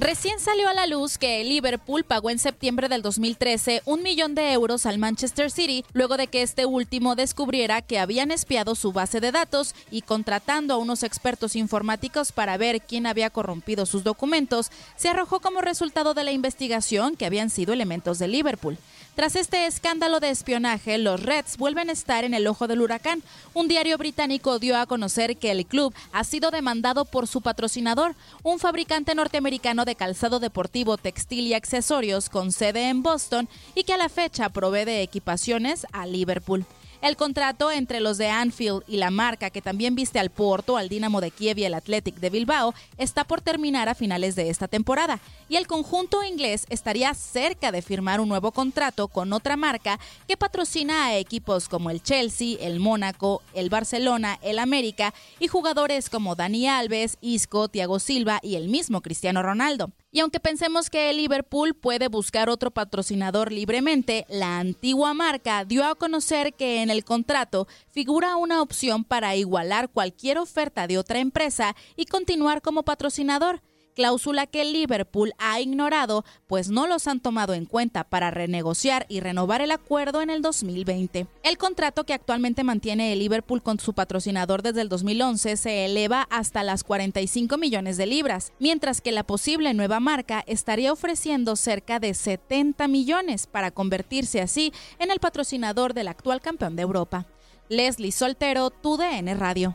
Recién salió a la luz que Liverpool pagó en septiembre del 2013 un millón de euros al Manchester City luego de que este último descubriera que habían espiado su base de datos y contratando a unos expertos informáticos para ver quién había corrompido sus documentos, se arrojó como resultado de la investigación que habían sido elementos de Liverpool. Tras este escándalo de espionaje, los Reds vuelven a estar en el ojo del huracán. Un diario británico dio a conocer que el club ha sido demandado por su patrocinador, un fabricante norteamericano de calzado deportivo, textil y accesorios con sede en Boston y que a la fecha provee de equipaciones a Liverpool. El contrato entre los de Anfield y la marca que también viste al Porto, al Dinamo de Kiev y el Athletic de Bilbao está por terminar a finales de esta temporada y el conjunto inglés estaría cerca de firmar un nuevo contrato con otra marca que patrocina a equipos como el Chelsea, el Mónaco, el Barcelona, el América y jugadores como Dani Alves, Isco, Thiago Silva y el mismo Cristiano Ronaldo. Y aunque pensemos que el Liverpool puede buscar otro patrocinador libremente, la antigua marca dio a conocer que en el contrato figura una opción para igualar cualquier oferta de otra empresa y continuar como patrocinador cláusula que Liverpool ha ignorado, pues no los han tomado en cuenta para renegociar y renovar el acuerdo en el 2020. El contrato que actualmente mantiene el Liverpool con su patrocinador desde el 2011 se eleva hasta las 45 millones de libras, mientras que la posible nueva marca estaría ofreciendo cerca de 70 millones para convertirse así en el patrocinador del actual campeón de Europa. Leslie Soltero, TUDN Radio.